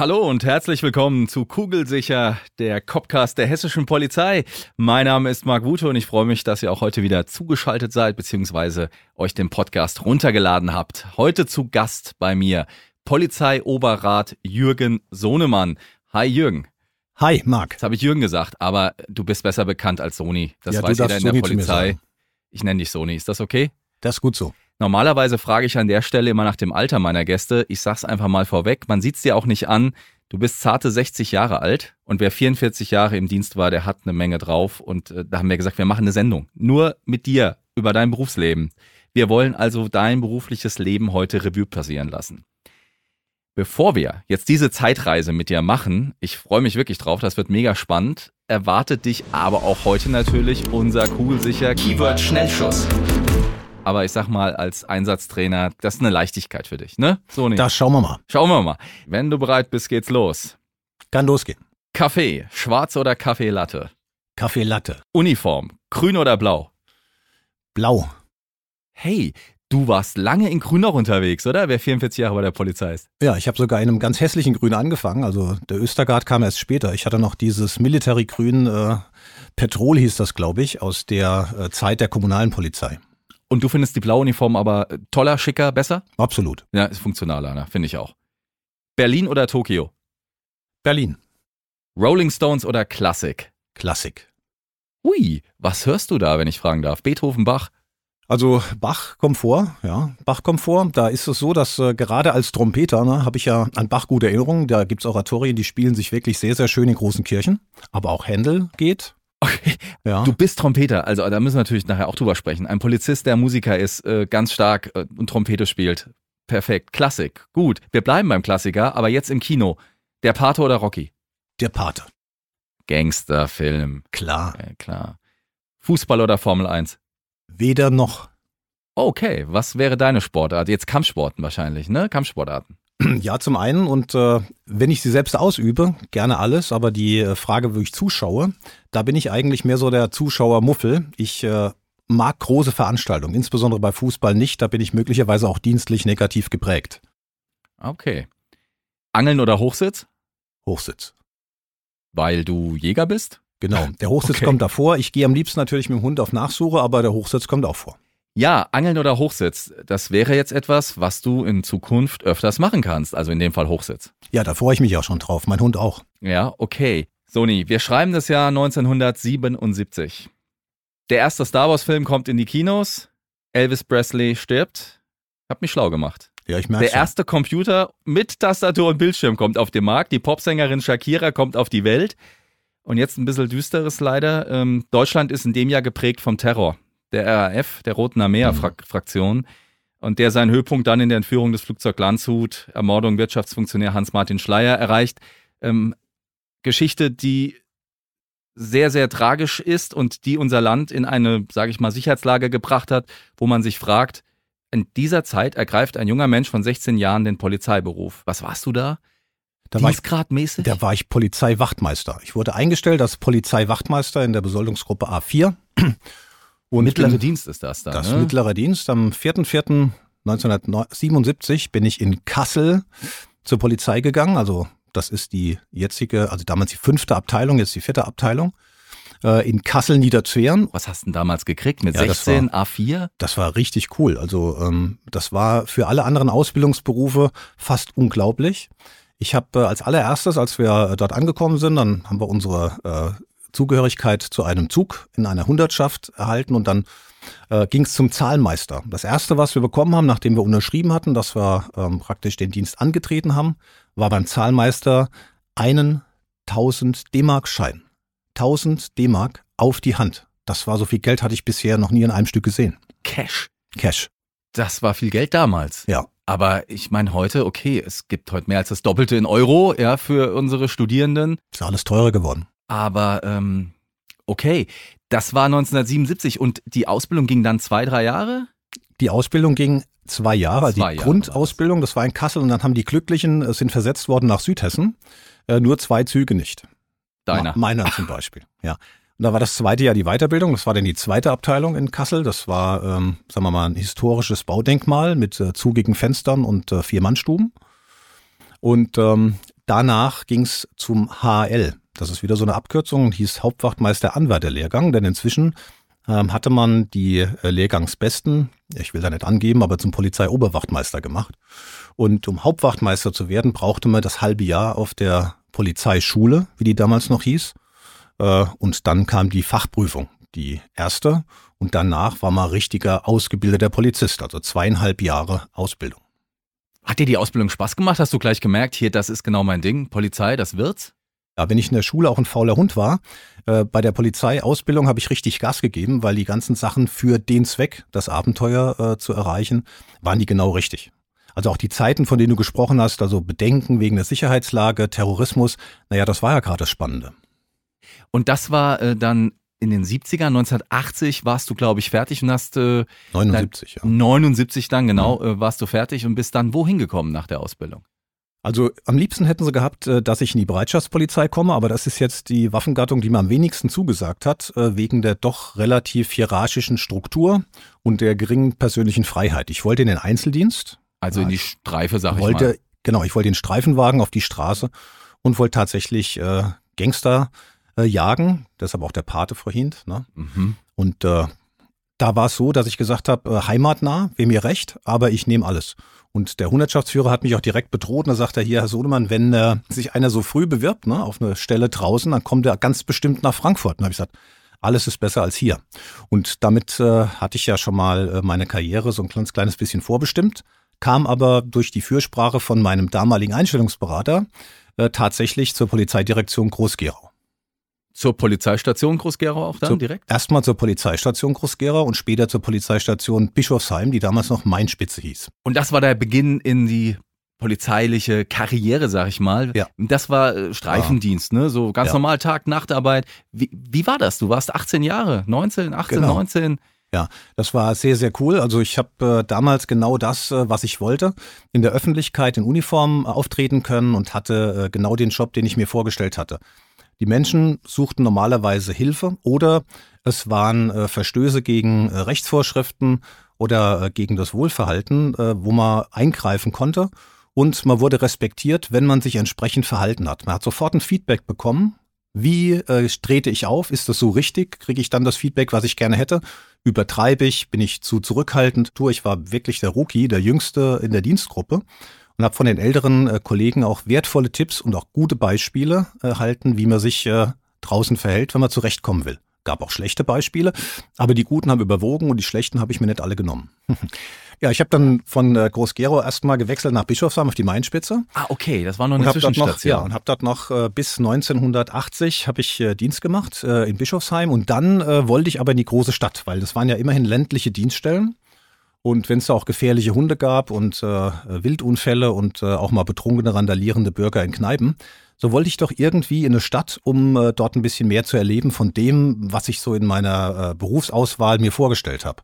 Hallo und herzlich willkommen zu Kugelsicher, der Copcast der hessischen Polizei. Mein Name ist Marc Wute und ich freue mich, dass ihr auch heute wieder zugeschaltet seid bzw. euch den Podcast runtergeladen habt. Heute zu Gast bei mir Polizeioberrat Jürgen Sohnemann. Hi Jürgen. Hi Marc. Jetzt habe ich Jürgen gesagt, aber du bist besser bekannt als Sony. Das Ja, weiß jeder in der Sony Polizei. Ich nenne dich Sony. Ist das okay? Das ist gut so. Normalerweise frage ich an der Stelle immer nach dem Alter meiner Gäste. Ich sag's einfach mal vorweg. Man sieht's dir auch nicht an. Du bist zarte 60 Jahre alt und wer 44 Jahre im Dienst war, der hat eine Menge drauf. Und äh, da haben wir gesagt, wir machen eine Sendung. Nur mit dir über dein Berufsleben. Wir wollen also dein berufliches Leben heute Revue passieren lassen. Bevor wir jetzt diese Zeitreise mit dir machen, ich freue mich wirklich drauf, das wird mega spannend, erwartet dich aber auch heute natürlich unser kugelsicher Keyword Schnellschuss. Aber ich sag mal, als Einsatztrainer, das ist eine Leichtigkeit für dich, ne? So nicht. Das schauen wir mal. Schauen wir mal. Wenn du bereit bist, geht's los. Kann losgehen. Kaffee, schwarz oder Kaffee Latte? Kaffee Latte. Uniform, grün oder blau? Blau. Hey, du warst lange in Grün noch unterwegs, oder? Wer 44 Jahre bei der Polizei ist. Ja, ich habe sogar in einem ganz hässlichen Grün angefangen. Also der Östergard kam erst später. Ich hatte noch dieses Military Grün, äh, Petrol hieß das, glaube ich, aus der äh, Zeit der kommunalen Polizei. Und du findest die blaue Uniform aber äh, toller, schicker, besser? Absolut. Ja, ist funktionaler, ne? finde ich auch. Berlin oder Tokio? Berlin. Rolling Stones oder Klassik? Klassik. Hui, was hörst du da, wenn ich fragen darf? Beethoven, Bach? Also Bach kommt vor, ja, Bach kommt vor. Da ist es so, dass äh, gerade als Trompeter ne, habe ich ja an Bach gute Erinnerungen. Da gibt's Oratorien, die spielen sich wirklich sehr, sehr schön in großen Kirchen. Aber auch Händel geht. Okay. Ja. Du bist Trompeter, also da müssen wir natürlich nachher auch drüber sprechen. Ein Polizist, der Musiker ist, äh, ganz stark äh, und Trompete spielt. Perfekt. Klassik. Gut. Wir bleiben beim Klassiker, aber jetzt im Kino. Der Pate oder Rocky? Der Pate. Gangsterfilm. Klar. Ja, klar. Fußball oder Formel 1? Weder noch. Okay, was wäre deine Sportart? Jetzt Kampfsporten wahrscheinlich, ne? Kampfsportarten. Ja, zum einen und äh, wenn ich sie selbst ausübe, gerne alles, aber die äh, Frage, wo ich zuschaue, da bin ich eigentlich mehr so der Zuschauermuffel. Ich äh, mag große Veranstaltungen, insbesondere bei Fußball nicht, da bin ich möglicherweise auch dienstlich negativ geprägt. Okay. Angeln oder Hochsitz? Hochsitz. Weil du Jäger bist? Genau, der Hochsitz Okay. kommt davor. Ich gehe am liebsten natürlich mit dem Hund auf Nachsuche, aber der Hochsitz kommt auch vor. Ja, Angeln oder Hochsitz, das wäre jetzt etwas, was du in Zukunft öfters machen kannst. Also in dem Fall Hochsitz. Ja, da freue ich mich auch schon drauf, mein Hund auch. Ja, okay. Sony, wir schreiben das Jahr 1977. Der erste Star Wars-Film kommt in die Kinos. Elvis Presley stirbt. Hab mich schlau gemacht. Ja, ich merke Der erste Computer mit Tastatur und Bildschirm kommt auf den Markt. Die Popsängerin Shakira kommt auf die Welt. Und jetzt ein bisschen düsteres leider. Ähm, Deutschland ist in dem Jahr geprägt vom Terror. Der RAF, der Roten Armee-Fraktion. Und der seinen Höhepunkt dann in der Entführung des Flugzeug Landshut, Ermordung Wirtschaftsfunktionär Hans-Martin Schleier erreicht. Ähm, Geschichte, die sehr, sehr tragisch ist und die unser Land in eine, sage ich mal, Sicherheitslage gebracht hat, wo man sich fragt, in dieser Zeit ergreift ein junger Mensch von 16 Jahren den Polizeiberuf. Was warst du da? da war ich, da war ich Polizeiwachtmeister. Ich wurde eingestellt als Polizeiwachtmeister in der Besoldungsgruppe A4. Und Mittlere bin- Dienst ist das dann. Das ne? mittlerer Dienst. Am 4.4.1977 bin ich in Kassel zur Polizei gegangen. Also das ist die jetzige, also damals die fünfte Abteilung, jetzt die vierte Abteilung. Äh, in Kassel Niederzweren. Was hast du denn damals gekriegt? Mit Ja, das 16 A4? Das war richtig cool. Also ähm, das war für alle anderen Ausbildungsberufe fast unglaublich. Ich habe äh, als allererstes, als wir äh, dort angekommen sind, dann haben wir unsere äh, Zugehörigkeit zu einem Zug in einer Hundertschaft erhalten und dann äh, ging es zum Zahlmeister. Das erste, was wir bekommen haben, nachdem wir unterschrieben hatten, dass wir ähm, praktisch den Dienst angetreten haben, war beim Zahlmeister einen 1000 D-Mark-Schein. 1000 D-Mark auf die Hand. Das war so viel Geld, hatte ich bisher noch nie in einem Stück gesehen. Cash. Cash. Das war viel Geld damals. Ja. Aber ich meine heute, okay, es gibt heute mehr als das Doppelte in Euro, ja, für unsere Studierenden. Ist alles teurer geworden. Aber ähm, okay, das war 1977 und die Ausbildung ging dann zwei, drei Jahre? Die Ausbildung ging zwei Jahre, also die Jahre Grundausbildung, das war in Kassel und dann haben die Glücklichen, äh, sind versetzt worden nach Südhessen. Äh, nur zwei Züge nicht. Deiner. Meiner zum Beispiel, ja. Und da war das zweite Jahr die Weiterbildung, das war dann die zweite Abteilung in Kassel. Das war, ähm, sagen wir mal, ein historisches Baudenkmal mit äh, zugigen Fenstern und äh, Vier-Mann-Stuben. Und ähm, danach ging's zum HL. Das ist wieder so eine Abkürzung, hieß Hauptwachtmeister Anwärterlehrgang, denn inzwischen ähm, hatte man die äh, Lehrgangsbesten, ich will da nicht angeben, aber zum Polizeioberwachtmeister gemacht. Und um Hauptwachtmeister zu werden, brauchte man das halbe Jahr auf der Polizeischule, wie die damals noch hieß. Äh, Und dann kam die Fachprüfung, die erste. Und danach war man richtiger ausgebildeter Polizist, also zweieinhalb Jahre Ausbildung. Hat dir die Ausbildung Spaß gemacht? Hast du gleich gemerkt, hier, das ist genau mein Ding, Polizei, das wird's? Ja, wenn ich in der Schule auch ein fauler Hund war, äh, bei der Polizeiausbildung habe ich richtig Gas gegeben, weil die ganzen Sachen für den Zweck, das Abenteuer äh, zu erreichen, waren die genau richtig. Also auch die Zeiten, von denen du gesprochen hast, also Bedenken wegen der Sicherheitslage, Terrorismus, naja, das war ja gerade das Spannende. Und das war äh, dann in den 70ern, 1980 warst du, glaube ich, fertig und hast äh, 79, ja. 79 dann genau äh, warst du fertig und bist dann wohin gekommen nach der Ausbildung? Also am liebsten hätten sie gehabt, äh, dass ich in die Bereitschaftspolizei komme, aber das ist jetzt die Waffengattung, die mir am wenigsten zugesagt hat, äh, wegen der doch relativ hierarchischen Struktur und der geringen persönlichen Freiheit. Ich wollte in den Einzeldienst, Also in die Streife, sag ich wollte, mal. genau, ich wollte den Streifenwagen auf die Straße und wollte tatsächlich äh, Gangster äh, jagen, deshalb auch der Pate vorhin. Ne? Mhm. Und äh, da war es so, dass ich gesagt habe, äh, heimatnah, wäre mir recht, aber ich nehme alles. Und der Hundertschaftsführer hat mich auch direkt bedroht und da sagt er hier, Herr Sodemann, wenn äh, sich einer so früh bewirbt, ne, auf eine Stelle draußen, dann kommt er ganz bestimmt nach Frankfurt. Und habe ich gesagt, alles ist besser als hier. Und damit äh, hatte ich ja schon mal äh, meine Karriere so ein kleines, kleines bisschen vorbestimmt, kam aber durch die Fürsprache von meinem damaligen Einstellungsberater äh, tatsächlich zur Polizeidirektion Groß-Gerau. Zur Polizeistation Groß-Gerau auch dann Zur- direkt? Erstmal zur Polizeistation Groß-Gerau und später zur Polizeistation Bischofsheim, die damals noch Mainspitze hieß. Und das war der Beginn in die polizeiliche Karriere, sag ich mal. Ja. Das war äh, Streifendienst, ne? So ganz Ja. normal Tag, Nachtarbeit. Wie, wie war das? Du warst 18 Jahre, 19, 18, Genau. 19. Ja, das war sehr, sehr cool. Also ich habe äh, damals genau das, äh, was ich wollte, in der Öffentlichkeit in Uniform äh, auftreten können und hatte äh, genau den Job, den ich mir vorgestellt hatte. Die Menschen suchten normalerweise Hilfe oder es waren äh, Verstöße gegen äh, Rechtsvorschriften oder äh, gegen das Wohlverhalten, äh, wo man eingreifen konnte. Und man wurde respektiert, wenn man sich entsprechend verhalten hat. Man hat sofort ein Feedback bekommen. Wie äh, trete ich auf? Ist das so richtig? Kriege ich dann das Feedback, was ich gerne hätte? Übertreibe ich? Bin ich zu zurückhaltend? Du, ich war wirklich der Rookie, der Jüngste in der Dienstgruppe und habe von den älteren äh, Kollegen auch wertvolle Tipps und auch gute Beispiele erhalten, wie man sich äh, draußen verhält, wenn man zurechtkommen will. Gab auch schlechte Beispiele, aber die guten haben überwogen und die schlechten habe ich mir nicht alle genommen. ja, ich habe dann von äh, Groß-Gerau erstmal gewechselt nach Bischofsheim auf die Mainspitze Ah, okay, das war noch und eine habe dort noch, Zwischenstation. ja, und hab dort noch äh, bis 1980 habe ich äh, Dienst gemacht äh, in Bischofsheim und dann äh, wollte ich aber in die große Stadt, weil das waren ja immerhin ländliche Dienststellen und wenn es da auch gefährliche Hunde gab und äh, Wildunfälle und äh, auch mal betrunkene, randalierende Bürger in Kneipen, so wollte ich doch irgendwie in eine Stadt, um äh, dort ein bisschen mehr zu erleben von dem, was ich so in meiner äh, Berufsauswahl mir vorgestellt habe.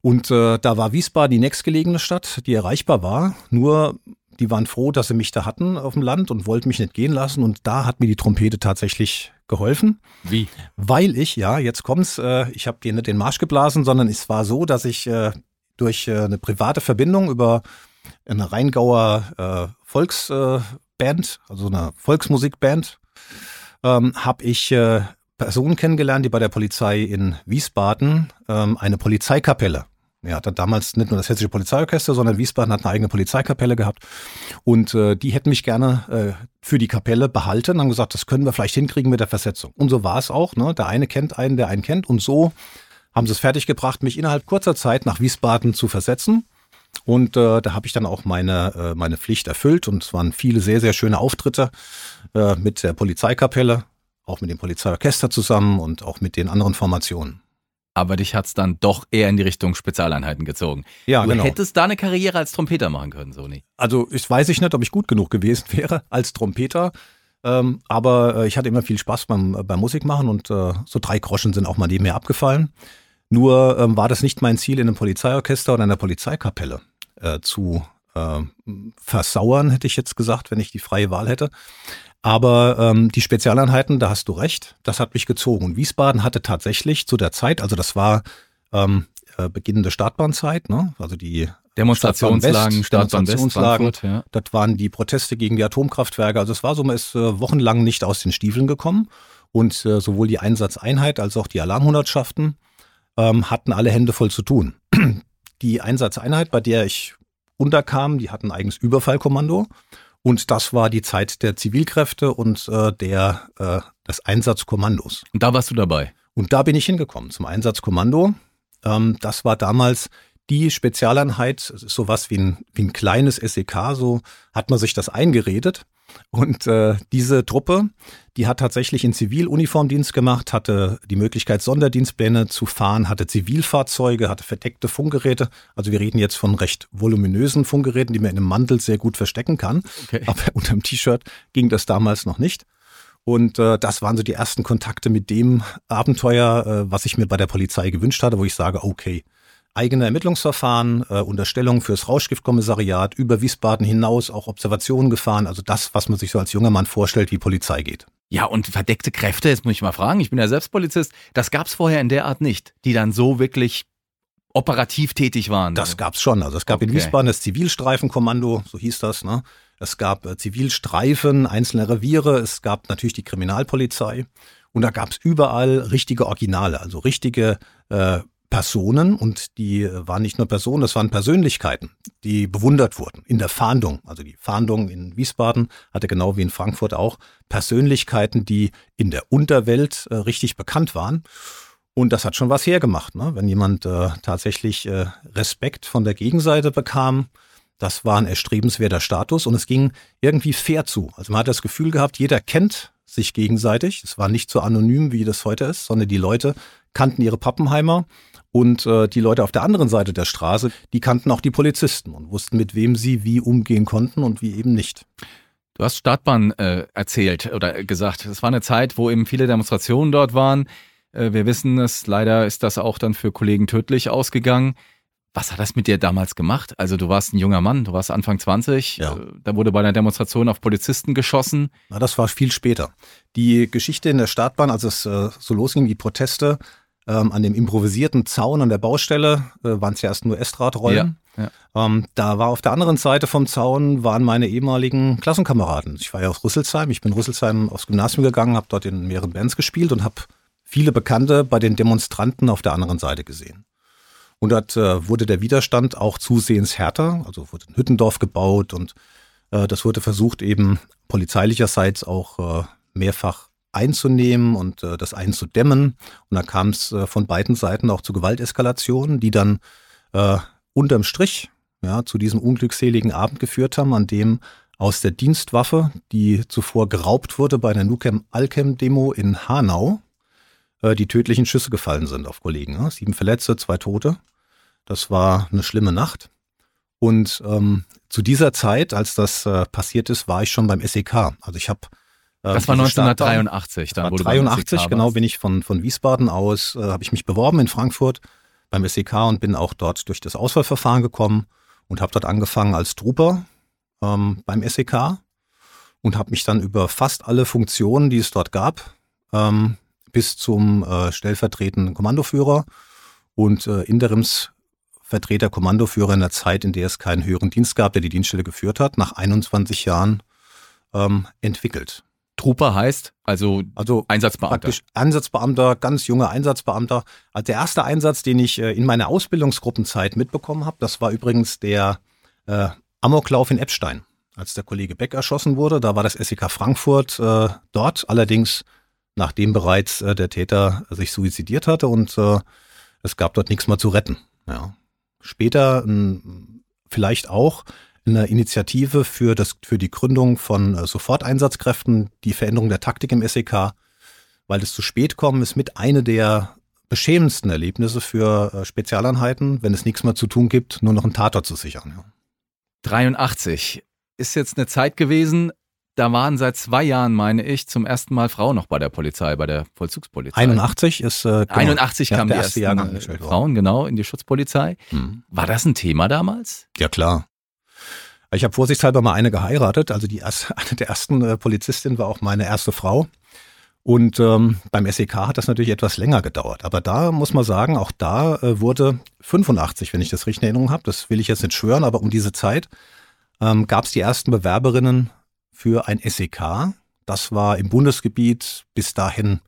Und äh, da war Wiesbaden die nächstgelegene Stadt, die erreichbar war. Nur die waren froh, dass sie mich da hatten auf dem Land und wollten mich nicht gehen lassen. Und da hat mir die Trompete tatsächlich geholfen, Wie? weil ich, ja, jetzt kommt's, äh, ich habe dir nicht den Marsch geblasen, sondern es war so, dass ich äh, durch äh, eine private Verbindung über eine Rheingauer äh, Volksband, äh, also eine Volksmusikband, ähm, habe ich äh, Personen kennengelernt, die bei der Polizei in Wiesbaden ähm, eine Polizeikapelle. Ja, hat damals nicht nur das Hessische Polizeiorchester, sondern Wiesbaden hat eine eigene Polizeikapelle gehabt. Und äh, die hätten mich gerne äh, für die Kapelle behalten, haben gesagt, das können wir vielleicht hinkriegen mit der Versetzung. Und so war es auch. Ne? Der eine kennt einen, der einen kennt. Und so haben sie es fertiggebracht, mich innerhalb kurzer Zeit nach Wiesbaden zu versetzen. Und äh, da habe ich dann auch meine, äh, meine Pflicht erfüllt. Und es waren viele sehr, sehr schöne Auftritte äh, mit der Polizeikapelle, auch mit dem Polizeiorchester zusammen und auch mit den anderen Formationen. Aber dich hat's dann doch eher in die Richtung Spezialeinheiten gezogen. Ja, du genau. hättest da eine Karriere als Trompeter machen können, Sony. Also ich weiß ich nicht, ob ich gut genug gewesen wäre als Trompeter. Ähm, aber äh, ich hatte immer viel Spaß beim, äh, beim Musikmachen und äh, so drei Groschen sind auch mal neben mir abgefallen. Nur ähm, war das nicht mein Ziel, in einem Polizeiorchester oder einer Polizeikapelle äh, zu äh, versauern, hätte ich jetzt gesagt, wenn ich die freie Wahl hätte. Aber ähm, die Spezialeinheiten, da hast du recht, das hat mich gezogen. Und Wiesbaden hatte tatsächlich zu der Zeit, also das war ähm, äh, beginnende Startbahnzeit, ne? also die Demonstrationslagen, West, Demonstrationslagen, ja. das waren die Proteste gegen die Atomkraftwerke. Also es war so, man ist äh, wochenlang nicht aus den Stiefeln gekommen. Und äh, sowohl die Einsatzeinheit als auch die Alarmhundertschaften ähm, hatten alle Hände voll zu tun. Die Einsatzeinheit, bei der ich unterkam, die hatten ein eigenes Überfallkommando. Und das war die Zeit der Zivilkräfte und äh, der, äh, des Einsatzkommandos. Und da warst du dabei. Und da bin ich hingekommen zum Einsatzkommando. Ähm, das war damals die Spezialeinheit, sowas wie ein, wie ein kleines SEK, so hat man sich das eingeredet. Und äh, diese Truppe, die hat tatsächlich in Ziviluniformdienst gemacht, hatte die Möglichkeit, Sonderdienstpläne zu fahren, hatte Zivilfahrzeuge, hatte verdeckte Funkgeräte. Also wir reden jetzt von recht voluminösen Funkgeräten, die man in einem Mantel sehr gut verstecken kann. Okay. Aber unter dem T-Shirt ging das damals noch nicht. Und äh, das waren so die ersten Kontakte mit dem Abenteuer, äh, was ich mir bei der Polizei gewünscht hatte, wo ich sage, okay, eigene Ermittlungsverfahren, äh, Unterstellung fürs Rauschgiftkommissariat, über Wiesbaden hinaus auch Observationen gefahren, also das, was man sich so als junger Mann vorstellt, wie Polizei geht. Ja, und verdeckte Kräfte, jetzt muss ich mal fragen, ich bin ja selbst Polizist, das gab's vorher in der Art nicht, die dann so wirklich operativ tätig waren. Das gab's schon. Also es gab in Okay. Wiesbaden das Zivilstreifenkommando, so hieß das. Ne? Es gab äh, Zivilstreifen einzelne Reviere. Es gab natürlich die Kriminalpolizei. Und da gab's überall richtige Originale, also richtige äh, Personen. Und die äh, waren nicht nur Personen, das waren Persönlichkeiten, die bewundert wurden in der Fahndung. Also die Fahndung in Wiesbaden hatte genau wie in Frankfurt auch Persönlichkeiten, die in der Unterwelt äh, richtig bekannt waren. Und das hat schon was hergemacht, ne? wenn jemand äh, tatsächlich äh, Respekt von der Gegenseite bekam. Das war ein erstrebenswerter Status und es ging irgendwie fair zu. Also man hat das Gefühl gehabt, jeder kennt sich gegenseitig. Es war nicht so anonym, wie das heute ist, sondern die Leute kannten ihre Pappenheimer und äh, die Leute auf der anderen Seite der Straße, die kannten auch die Polizisten und wussten, mit wem sie wie umgehen konnten und wie eben nicht. Du hast Startbahn äh, erzählt oder gesagt. Es war eine Zeit, wo eben viele Demonstrationen dort waren. Äh, wir wissen es, leider ist das auch dann für Kollegen tödlich ausgegangen. Was hat das mit dir damals gemacht? Also du warst ein junger Mann, du warst Anfang 20, Ja. äh, da wurde bei einer Demonstration auf Polizisten geschossen. Na, das war viel später. Die Geschichte in der Startbahn, als es äh, so losging, die Proteste ähm, an dem improvisierten Zaun an der Baustelle, äh, waren es ja erst nur Estradraollen. Ja, ja. Ähm, da war auf der anderen Seite vom Zaun waren meine ehemaligen Klassenkameraden. Ich war ja aus Rüsselsheim. Ich bin in Rüsselsheim aufs Gymnasium gegangen, habe dort in mehreren Bands gespielt und habe viele Bekannte bei den Demonstranten auf der anderen Seite gesehen. Und dort äh, wurde der Widerstand auch zusehends härter. Also wurde ein Hüttendorf gebaut und äh, das wurde versucht, eben polizeilicherseits auch äh, mehrfach einzunehmen und äh, das einzudämmen. Und da kam es äh, von beiden Seiten auch zu Gewalteskalationen, die dann äh, unterm Strich ja, zu diesem unglückseligen Abend geführt haben, an dem aus der Dienstwaffe, die zuvor geraubt wurde bei der Nukem-Alchem-Demo in Hanau, äh, die tödlichen Schüsse gefallen sind auf Kollegen. Ja? Sieben Verletzte, zwei Tote. Das war eine schlimme Nacht. Und ähm, zu dieser Zeit, als das äh, passiert ist, war ich schon beim SEK. Also ich habe Das war diese Startbahn- 1983. Dann war wo du beim 83, SEK genau, bin ich von, von Wiesbaden aus, äh, habe ich mich beworben in Frankfurt beim SEK und bin auch dort durch das Auswahlverfahren gekommen und habe dort angefangen als Trooper ähm, beim SEK und habe mich dann über fast alle Funktionen, die es dort gab, ähm, bis zum äh, stellvertretenden Kommandoführer und äh, Interimsvertreter Kommandoführer in der Zeit, in der es keinen höheren Dienst gab, der die Dienststelle geführt hat, nach 21 Jahren ähm, entwickelt. Trooper heißt, also Also Einsatzbeamter. praktisch Einsatzbeamter, ganz junger Einsatzbeamter. Also der erste Einsatz, den ich äh, in meiner Ausbildungsgruppenzeit mitbekommen habe, das war übrigens der äh, Amoklauf in Eppstein, als der Kollege Beck erschossen wurde. Da war das SEK Frankfurt äh, dort, allerdings nachdem bereits äh, der Täter sich suizidiert hatte und äh, es gab dort nichts mehr zu retten. Ja. Später ähm, vielleicht auch eine Initiative für, das, für die Gründung von äh, Soforteinsatzkräften, die Veränderung der Taktik im SEK, weil es zu spät kommen ist mit eine der beschämendsten Erlebnisse für äh, Spezialeinheiten, wenn es nichts mehr zu tun gibt, nur noch einen Tatort zu sichern. Ja. 83 ist jetzt eine Zeit gewesen, da waren seit zwei Jahren, meine ich, zum ersten Mal Frauen noch bei der Polizei, bei der Vollzugspolizei. 81 ist äh, genau, 81 kamen die ersten Jahrgang äh, Frauen genau in die Schutzpolizei. Hm. War das ein Thema damals? Ja klar. Ich habe vorsichtshalber mal eine geheiratet. Also die erste, eine der ersten äh, Polizistinnen war auch meine erste Frau. Und ähm, beim SEK hat das natürlich etwas länger gedauert. Aber da muss man sagen, auch da äh, wurde 85, wenn ich das richtig in Erinnerung habe, das will ich jetzt nicht schwören, aber um diese Zeit ähm, gab es die ersten Bewerberinnen für ein SEK. Das war im Bundesgebiet bis dahin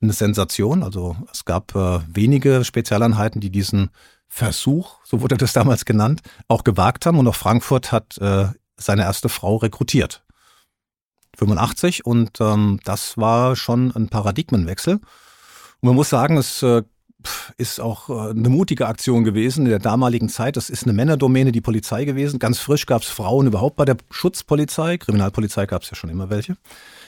eine Sensation. Also es gab äh, wenige Spezialeinheiten, die diesen Versuch, so wurde das damals genannt, auch gewagt haben. Und auch Frankfurt hat äh, seine erste Frau rekrutiert. 85 und ähm, das war schon ein Paradigmenwechsel. Und man muss sagen, es äh, ist auch äh, eine mutige Aktion gewesen in der damaligen Zeit. Das ist eine Männerdomäne, die Polizei gewesen. Ganz frisch gab es Frauen überhaupt bei der Schutzpolizei. Kriminalpolizei gab es ja schon immer welche.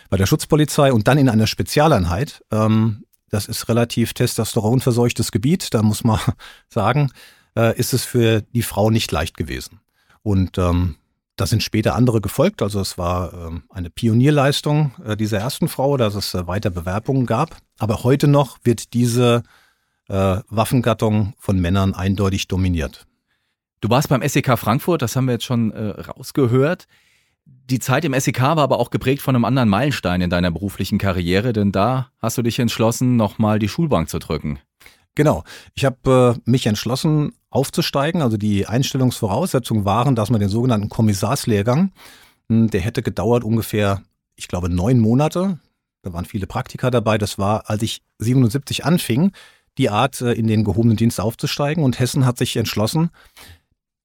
Bei der Schutzpolizei und dann in einer Spezialeinheit. Ähm, das ist relativ testosteronverseuchtes Gebiet. Da muss man sagen, äh, ist es für die Frau nicht leicht gewesen. Und ähm, da sind später andere gefolgt. Also es war ähm, eine Pionierleistung äh, dieser ersten Frau, dass es äh, weiter Bewerbungen gab. Aber heute noch wird diese äh, Waffengattung von Männern eindeutig dominiert. Du warst beim SEK Frankfurt, das haben wir jetzt schon äh, rausgehört. Die Zeit im SEK war aber auch geprägt von einem anderen Meilenstein in deiner beruflichen Karriere, denn da hast du dich entschlossen, nochmal die Schulbank zu drücken. Genau. Ich habe äh, mich entschlossen, aufzusteigen. Also die Einstellungsvoraussetzungen waren, dass man den sogenannten Kommissarslehrgang, hm, der hätte gedauert ungefähr, ich glaube, neun Monate. Da waren viele Praktika dabei. Das war, als ich 77 anfing, die Art, äh, in den gehobenen Dienst aufzusteigen. Und Hessen hat sich entschlossen,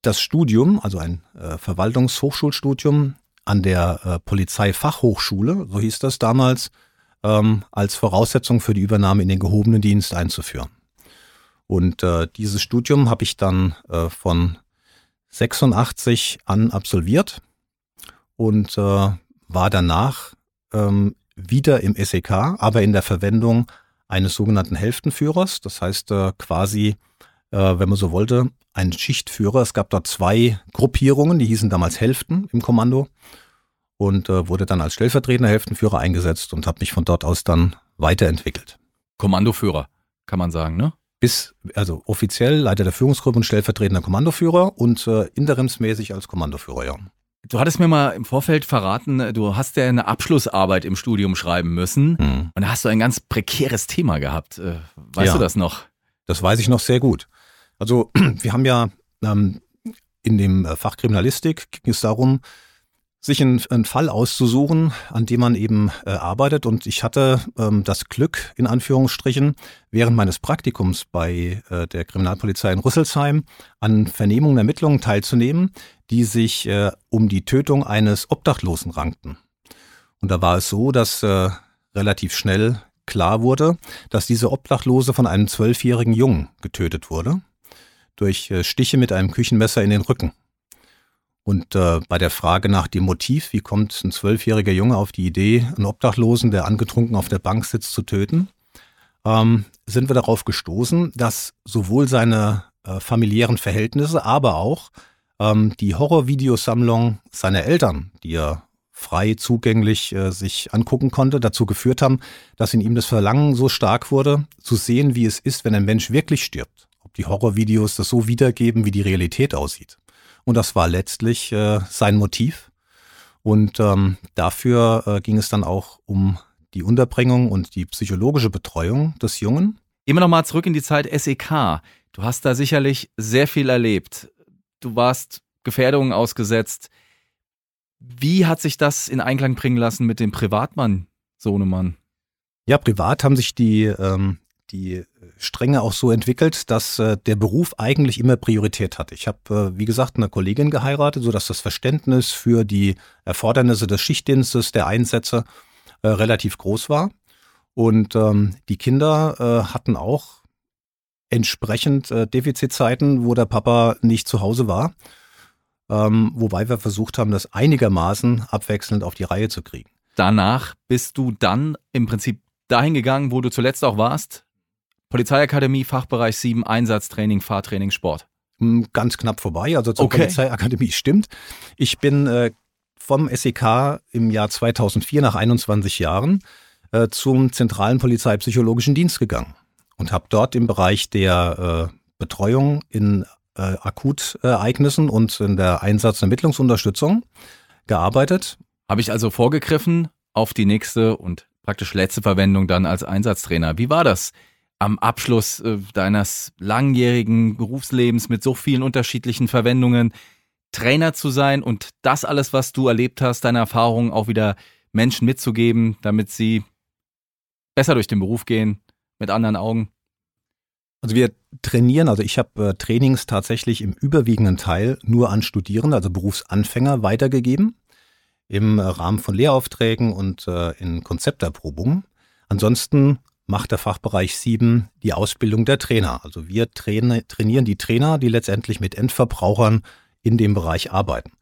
das Studium, also ein äh, Verwaltungshochschulstudium an der äh, Polizeifachhochschule, so hieß das damals, ähm, als Voraussetzung für die Übernahme in den gehobenen Dienst einzuführen. Und äh, dieses Studium habe ich dann äh, von 86 an absolviert und äh, war danach ähm, wieder im SEK, aber in der Verwendung eines sogenannten Hälftenführers. Das heißt äh, quasi, wenn man so wollte, ein Schichtführer. Es gab da zwei Gruppierungen, die hießen damals Hälften im Kommando und äh, wurde dann als stellvertretender Hälftenführer eingesetzt und habe mich von dort aus dann weiterentwickelt. Kommandoführer, kann man sagen, ne? Bis, also offiziell Leiter der Führungsgruppe und stellvertretender Kommandoführer und äh, interimsmäßig als Kommandoführer, ja. Du hattest mir mal im Vorfeld verraten, du hast ja eine Abschlussarbeit im Studium schreiben müssen mhm. und da hast du ein ganz prekäres Thema gehabt. Äh, weißt ja, du das noch? Das weiß ich noch sehr gut. Also wir haben ja ähm, in dem äh, Fach Kriminalistik ging es darum, sich einen, einen Fall auszusuchen, an dem man eben äh, arbeitet. Und ich hatte ähm, das Glück, in Anführungsstrichen, während meines Praktikums bei äh, der Kriminalpolizei in Rüsselsheim an Vernehmungen, Ermittlungen teilzunehmen, die sich äh, um die Tötung eines Obdachlosen rankten. Und da war es so, dass äh, relativ schnell klar wurde, dass diese Obdachlose von einem zwölfjährigen Jungen getötet wurde, durch äh, Stiche mit einem Küchenmesser in den Rücken. Und äh, bei der Frage nach dem Motiv, wie kommt ein zwölfjähriger Junge auf die Idee, einen Obdachlosen, der angetrunken auf der Bank sitzt, zu töten, ähm, sind wir darauf gestoßen, dass sowohl seine äh, familiären Verhältnisse, aber auch ähm, die Horrorvideosammlung seiner Eltern, die er frei zugänglich äh, sich angucken konnte, dazu geführt haben, dass in ihm das Verlangen so stark wurde, zu sehen, wie es ist, wenn ein Mensch wirklich stirbt. Die Horrorvideos das so wiedergeben, wie die Realität aussieht. Und das war letztlich äh, sein Motiv. Und ähm, dafür äh, ging es dann auch um die Unterbringung und die psychologische Betreuung des Jungen. Immer noch mal zurück in die Zeit SEK. Du hast da sicherlich sehr viel erlebt. Du warst Gefährdungen ausgesetzt. Wie hat sich das in Einklang bringen lassen mit dem Privatmann, Sohnemann? Ja, privat haben sich die ähm, die Stränge auch so entwickelt, dass äh, der Beruf eigentlich immer Priorität hat. Ich habe, äh, wie gesagt, eine Kollegin geheiratet, sodass das Verständnis für die Erfordernisse des Schichtdienstes, der Einsätze äh, relativ groß war. Und ähm, die Kinder äh, hatten auch entsprechend äh, Defizitzeiten, wo der Papa nicht zu Hause war. Ähm, wobei wir versucht haben, das einigermaßen abwechselnd auf die Reihe zu kriegen. Danach bist du dann im Prinzip dahin gegangen, wo du zuletzt auch warst, Polizeiakademie, Fachbereich 7, Einsatztraining, Fahrtraining, Sport. Hm, ganz knapp vorbei, also zur Okay. Polizeiakademie stimmt. Ich bin äh, vom SEK im Jahr 2004 nach 21 Jahren äh, zum zentralen Polizeipsychologischen Dienst gegangen und habe dort im Bereich der äh, Betreuung in äh, Akutereignissen und in der Einsatz- und Ermittlungsunterstützung gearbeitet. Habe ich also vorgegriffen auf die nächste und praktisch letzte Verwendung dann als Einsatztrainer. Wie war das am Abschluss äh, deines langjährigen Berufslebens mit so vielen unterschiedlichen Verwendungen, Trainer zu sein und das alles, was du erlebt hast, deine Erfahrungen auch wieder Menschen mitzugeben, damit sie besser durch den Beruf gehen, mit anderen Augen? Also wir trainieren, also ich habe äh, Trainings tatsächlich im überwiegenden Teil nur an Studierende, also Berufsanfänger weitergegeben, im äh, Rahmen von Lehraufträgen und äh, in Konzepterprobungen. Ansonsten macht der Fachbereich 7 die Ausbildung der Trainer. Also wir traini- trainieren die Trainer, die letztendlich mit Endverbrauchern in dem Bereich arbeiten.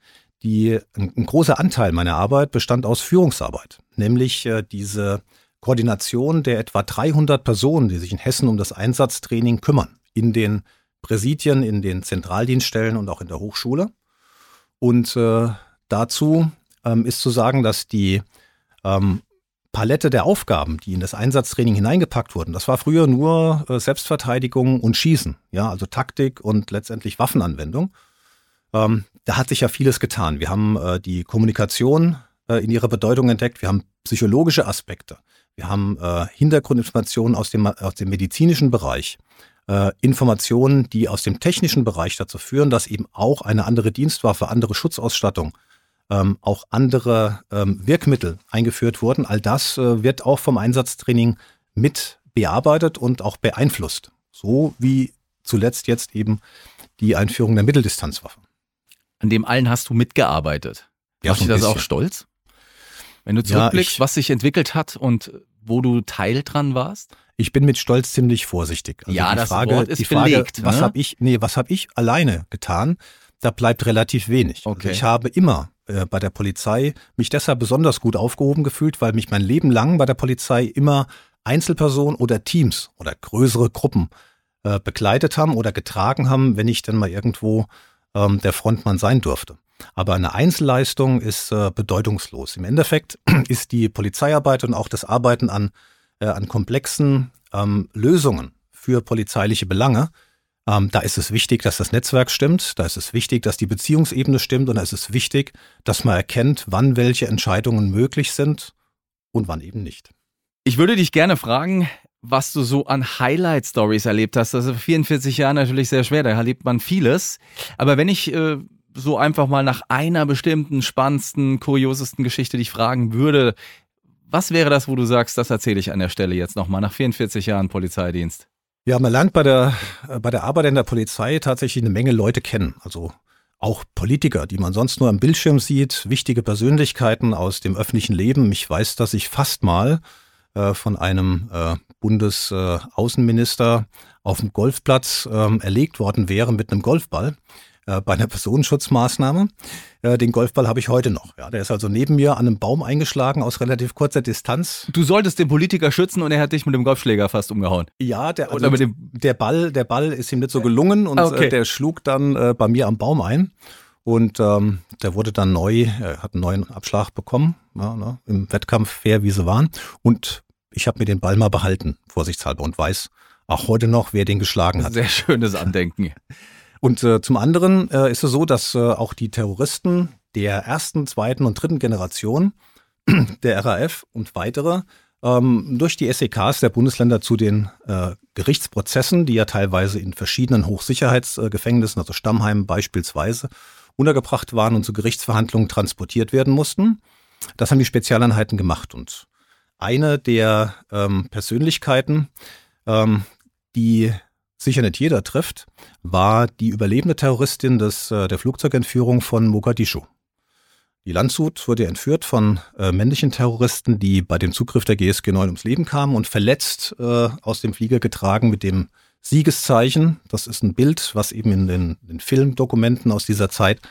Die, ein, ein großer Anteil meiner Arbeit bestand aus Führungsarbeit, nämlich äh, diese Koordination der etwa 300 Personen, die sich in Hessen um das Einsatztraining kümmern, in den Präsidien, in den Zentraldienststellen und auch in der Hochschule. Und äh, dazu ähm, ist zu sagen, dass die ähm, Palette der Aufgaben, die in das Einsatztraining hineingepackt wurden, das war früher nur äh, Selbstverteidigung und Schießen, ja, also Taktik und letztendlich Waffenanwendung. Ähm, da hat sich ja vieles getan. Wir haben äh, die Kommunikation äh, in ihrer Bedeutung entdeckt. Wir haben psychologische Aspekte. Wir haben äh, Hintergrundinformationen aus dem, aus dem medizinischen Bereich. Äh, Informationen, die aus dem technischen Bereich dazu führen, dass eben auch eine andere Dienstwaffe, andere Schutzausstattung, ähm, auch andere ähm, Wirkmittel eingeführt wurden. All das äh, wird auch vom Einsatztraining mit bearbeitet und auch beeinflusst. So wie zuletzt jetzt eben die Einführung der Mitteldistanzwaffe. An dem allen hast du mitgearbeitet. Ja, dich ein das auch stolz? Wenn du Ja, zurückblickst, ich- was sich entwickelt hat und wo du Teil dran warst? Ich bin mit Stolz ziemlich vorsichtig. Also Ja, die das Frage, Wort ist die Frage, belegt, was ne? habe ich, nee, was habe ich alleine getan? Da bleibt relativ wenig. Okay. Also ich habe immer äh, bei der Polizei mich deshalb besonders gut aufgehoben gefühlt, weil mich mein Leben lang bei der Polizei immer Einzelpersonen oder Teams oder größere Gruppen äh, begleitet haben oder getragen haben, wenn ich dann mal irgendwo ähm, der Frontmann sein durfte. Aber eine Einzelleistung ist äh, bedeutungslos. Im Endeffekt ist die Polizeiarbeit und auch das Arbeiten an, äh, an komplexen ähm, Lösungen für polizeiliche Belange, ähm, da ist es wichtig, dass das Netzwerk stimmt, da ist es wichtig, dass die Beziehungsebene stimmt und da ist es wichtig, dass man erkennt, wann welche Entscheidungen möglich sind und wann eben nicht. Ich würde dich gerne fragen, was du so an Highlight-Stories erlebt hast. Das ist 44 Jahre natürlich sehr schwer, da erlebt man vieles. Aber wenn ich äh, so einfach mal nach einer bestimmten, spannendsten, kuriosesten Geschichte dich fragen würde, was wäre das, wo du sagst, das erzähle ich an der Stelle jetzt nochmal nach 44 Jahren Polizeidienst? Ja, man lernt bei der, äh, bei der Arbeit in der Polizei tatsächlich eine Menge Leute kennen. Also auch Politiker, die man sonst nur am Bildschirm sieht, wichtige Persönlichkeiten aus dem öffentlichen Leben. Ich weiß, dass ich fast mal äh, von einem äh, Bundesaußenminister auf dem Golfplatz ähm, erlegt worden wäre mit einem Golfball äh, bei einer Personenschutzmaßnahme. Äh, den Golfball habe ich heute noch. Ja, der ist also neben mir an einem Baum eingeschlagen aus relativ kurzer Distanz. Du solltest den Politiker schützen und er hat dich mit dem Golfschläger fast umgehauen. Ja, der, also Oder mit dem- der Ball, der Ball ist ihm nicht so gelungen und Okay. äh, der schlug dann äh, bei mir am Baum ein. Und ähm, der wurde dann neu, er hat einen neuen Abschlag bekommen, ja, ne, im Wettkampf fair, wie sie waren. Und ich habe mir den Ball mal behalten, vorsichtshalber, und weiß auch heute noch, wer den geschlagen hat. Sehr schönes Andenken. Und äh, zum anderen äh, ist es so, dass äh, auch die Terroristen der ersten, zweiten und dritten Generation der RAF und weitere ähm, durch die SEKs der Bundesländer zu den äh, Gerichtsprozessen, die ja teilweise in verschiedenen Hochsicherheitsgefängnissen, also Stammheimen beispielsweise, untergebracht waren und zu Gerichtsverhandlungen transportiert werden mussten. Das haben die Spezialeinheiten gemacht. Und eine der ähm, Persönlichkeiten, ähm, die sicher nicht jeder trifft, war die überlebende Terroristin des, äh, der Flugzeugentführung von Mogadischu. Die Landshut wurde entführt von äh, männlichen Terroristen, die bei dem Zugriff der GSG 9 ums Leben kamen und verletzt äh, aus dem Flieger getragen mit dem Siegeszeichen. Das ist ein Bild, was eben in den, den Filmdokumenten aus dieser Zeit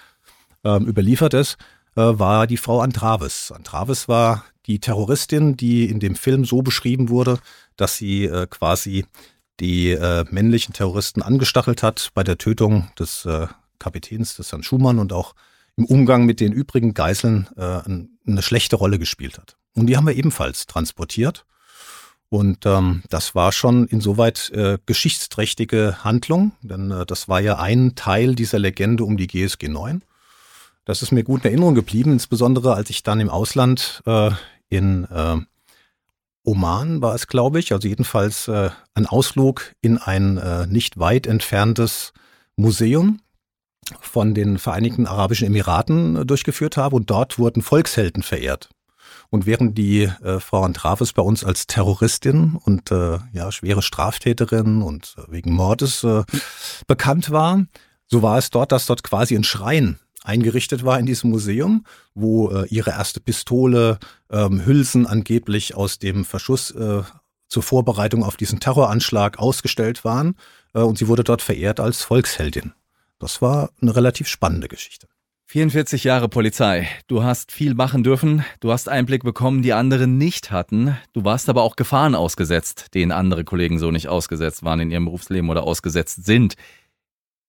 ähm, überliefert ist, äh, war die Frau Antraves. Antraves war die Terroristin, die in dem Film so beschrieben wurde, dass sie äh, quasi die äh, männlichen Terroristen angestachelt hat bei der Tötung des äh, Kapitäns, des Herrn Schumann und auch im Umgang mit den übrigen Geiseln äh, eine schlechte Rolle gespielt hat. Und die haben wir ebenfalls transportiert. Und ähm, das war schon insoweit äh, geschichtsträchtige Handlung, denn äh, das war ja ein Teil dieser Legende um die GSG 9. Das ist mir gut in Erinnerung geblieben, insbesondere als ich dann im Ausland äh, in äh, Oman war es, glaube ich, also jedenfalls äh, ein Ausflug in ein äh, nicht weit entferntes Museum von den Vereinigten Arabischen Emiraten äh, durchgeführt habe und dort wurden Volkshelden verehrt. Und während die äh, Frau Antraves bei uns als Terroristin und äh, ja schwere Straftäterin und äh, wegen Mordes äh, bekannt war, so war es dort, dass dort quasi ein Schrein eingerichtet war in diesem Museum, wo äh, ihre erste Pistole, ähm, Hülsen angeblich aus dem Verschuss äh, zur Vorbereitung auf diesen Terroranschlag ausgestellt waren. Äh, und sie wurde dort verehrt als Volksheldin. Das war eine relativ spannende Geschichte. 44 Jahre Polizei. Du hast viel machen dürfen. Du hast Einblick bekommen, die andere nicht hatten. Du warst aber auch Gefahren ausgesetzt, denen andere Kollegen so nicht ausgesetzt waren in ihrem Berufsleben oder ausgesetzt sind.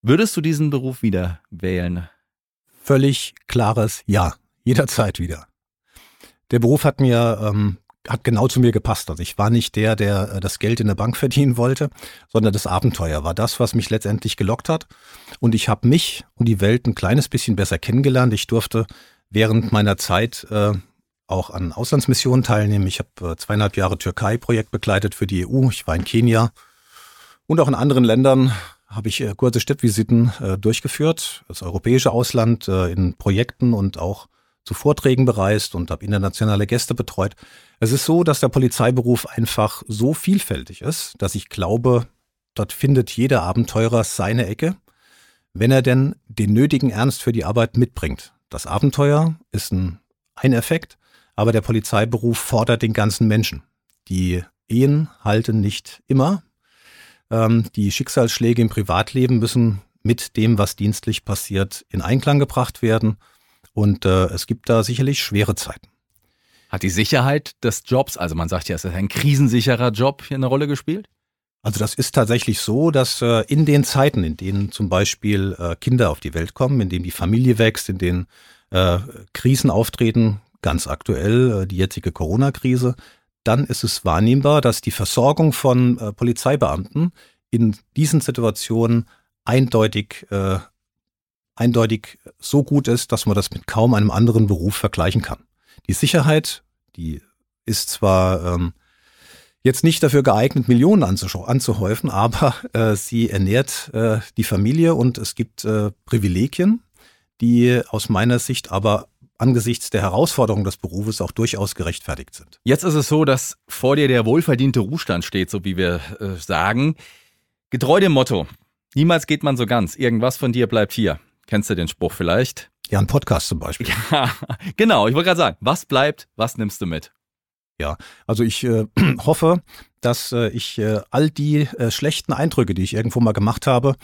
Würdest du diesen Beruf wieder wählen? Völlig klares Ja. Jederzeit wieder. Der Beruf hat mir ähm, hat genau zu mir gepasst. Also ich war nicht der, der äh, das Geld in der Bank verdienen wollte, sondern das Abenteuer war das, was mich letztendlich gelockt hat. Und ich habe mich und die Welt ein kleines bisschen besser kennengelernt. Ich durfte während meiner Zeit äh, auch an Auslandsmissionen teilnehmen. Ich habe äh, zweieinhalb Jahre Türkei-Projekt begleitet für die EU. Ich war in Kenia und auch in anderen Ländern habe ich äh, kurze Stippvisiten äh, durchgeführt, das europäische Ausland äh, in Projekten und auch zu Vorträgen bereist und habe internationale Gäste betreut. Es ist so, dass der Polizeiberuf einfach so vielfältig ist, dass ich glaube, dort findet jeder Abenteurer seine Ecke, wenn er denn den nötigen Ernst für die Arbeit mitbringt. Das Abenteuer ist ein, ein Effekt, aber der Polizeiberuf fordert den ganzen Menschen. Die Ehen halten nicht immer. Ähm, die Schicksalsschläge im Privatleben müssen mit dem, was dienstlich passiert, in Einklang gebracht werden. Und äh, es gibt da sicherlich schwere Zeiten. Hat die Sicherheit des Jobs, also man sagt ja, es ist ein krisensicherer Job, hier eine Rolle gespielt? Also das ist tatsächlich so, dass äh, in den Zeiten, in denen zum Beispiel äh, Kinder auf die Welt kommen, in denen die Familie wächst, in denen äh, Krisen auftreten, ganz aktuell äh, die jetzige Corona-Krise, dann ist es wahrnehmbar, dass die Versorgung von äh, Polizeibeamten in diesen Situationen eindeutig äh, eindeutig so gut ist, dass man das mit kaum einem anderen Beruf vergleichen kann. Die Sicherheit, die ist zwar ähm, jetzt nicht dafür geeignet, Millionen anzuhäufen, aber äh, sie ernährt äh, die Familie und es gibt äh, Privilegien, die aus meiner Sicht aber angesichts der Herausforderungen des Berufes auch durchaus gerechtfertigt sind. Jetzt ist es so, dass vor dir der wohlverdiente Ruhestand steht, so wie wir äh, sagen. Getreu dem Motto, niemals geht man so ganz, irgendwas von dir bleibt hier. Kennst du den Spruch vielleicht? Ja, ein Podcast zum Beispiel. Ja, genau. Ich wollte gerade sagen, was bleibt, was nimmst du mit? Ja, also ich äh, hoffe, dass äh, ich äh, all die äh, schlechten Eindrücke, die ich irgendwo mal gemacht habe,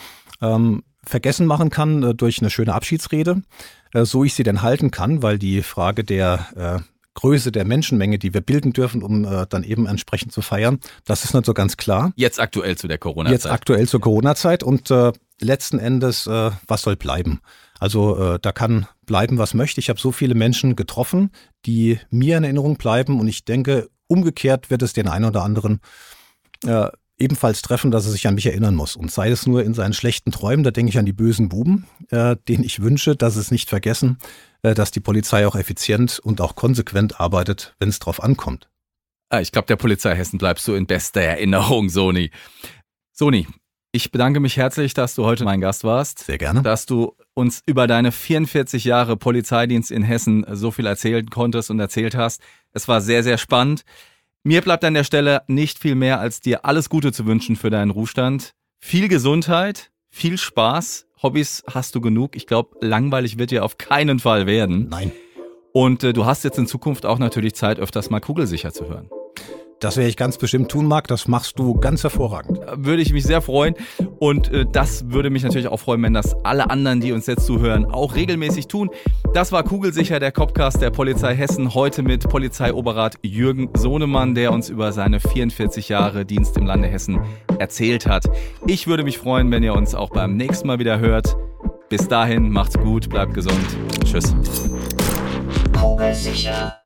ähm, vergessen machen kann äh, durch eine schöne Abschiedsrede, so ich sie denn halten kann, weil die Frage der Größe der Menschenmenge, die wir bilden dürfen, um äh, dann eben entsprechend zu feiern. Das ist nicht so ganz klar. Jetzt aktuell zu der Corona-Zeit. Jetzt aktuell zur Corona-Zeit und äh, letzten Endes, äh, was soll bleiben? Also äh, da kann bleiben, was möchte. Ich habe so viele Menschen getroffen, die mir in Erinnerung bleiben und ich denke, umgekehrt wird es den einen oder anderen äh, ebenfalls treffen, dass er sich an mich erinnern muss. Und sei es nur in seinen schlechten Träumen, da denke ich an die bösen Buben, äh, denen ich wünsche, dass es nicht vergessen, äh, dass die Polizei auch effizient und auch konsequent arbeitet, wenn es drauf ankommt. Ah, ich glaube, der Polizei Hessen bleibst du in bester Erinnerung, Soni. Soni, ich bedanke mich herzlich, dass du heute mein Gast warst. Sehr gerne. Dass du uns über deine 44 Jahre Polizeidienst in Hessen so viel erzählen konntest und erzählt hast. Es war sehr, sehr spannend. Mir bleibt an der Stelle nicht viel mehr, als dir alles Gute zu wünschen für deinen Ruhestand. Viel Gesundheit, viel Spaß. Hobbys hast du genug. Ich glaube, langweilig wird dir auf keinen Fall werden. Nein. Und äh, du hast jetzt in Zukunft auch natürlich Zeit, öfters mal kugelsicher zu hören. Das werde ich ganz bestimmt tun, Marc. Das machst du ganz hervorragend. Würde ich mich sehr freuen. Und äh, das würde mich natürlich auch freuen, wenn das alle anderen, die uns jetzt zuhören, auch regelmäßig tun. Das war Kugelsicher, der Copcast der Polizei Hessen. Heute mit Polizeioberrat Jürgen Sohnemann, der uns über seine 44 Jahre Dienst im Lande Hessen erzählt hat. Ich würde mich freuen, wenn ihr uns auch beim nächsten Mal wieder hört. Bis dahin, macht's gut, bleibt gesund. Tschüss. Kugelsicher.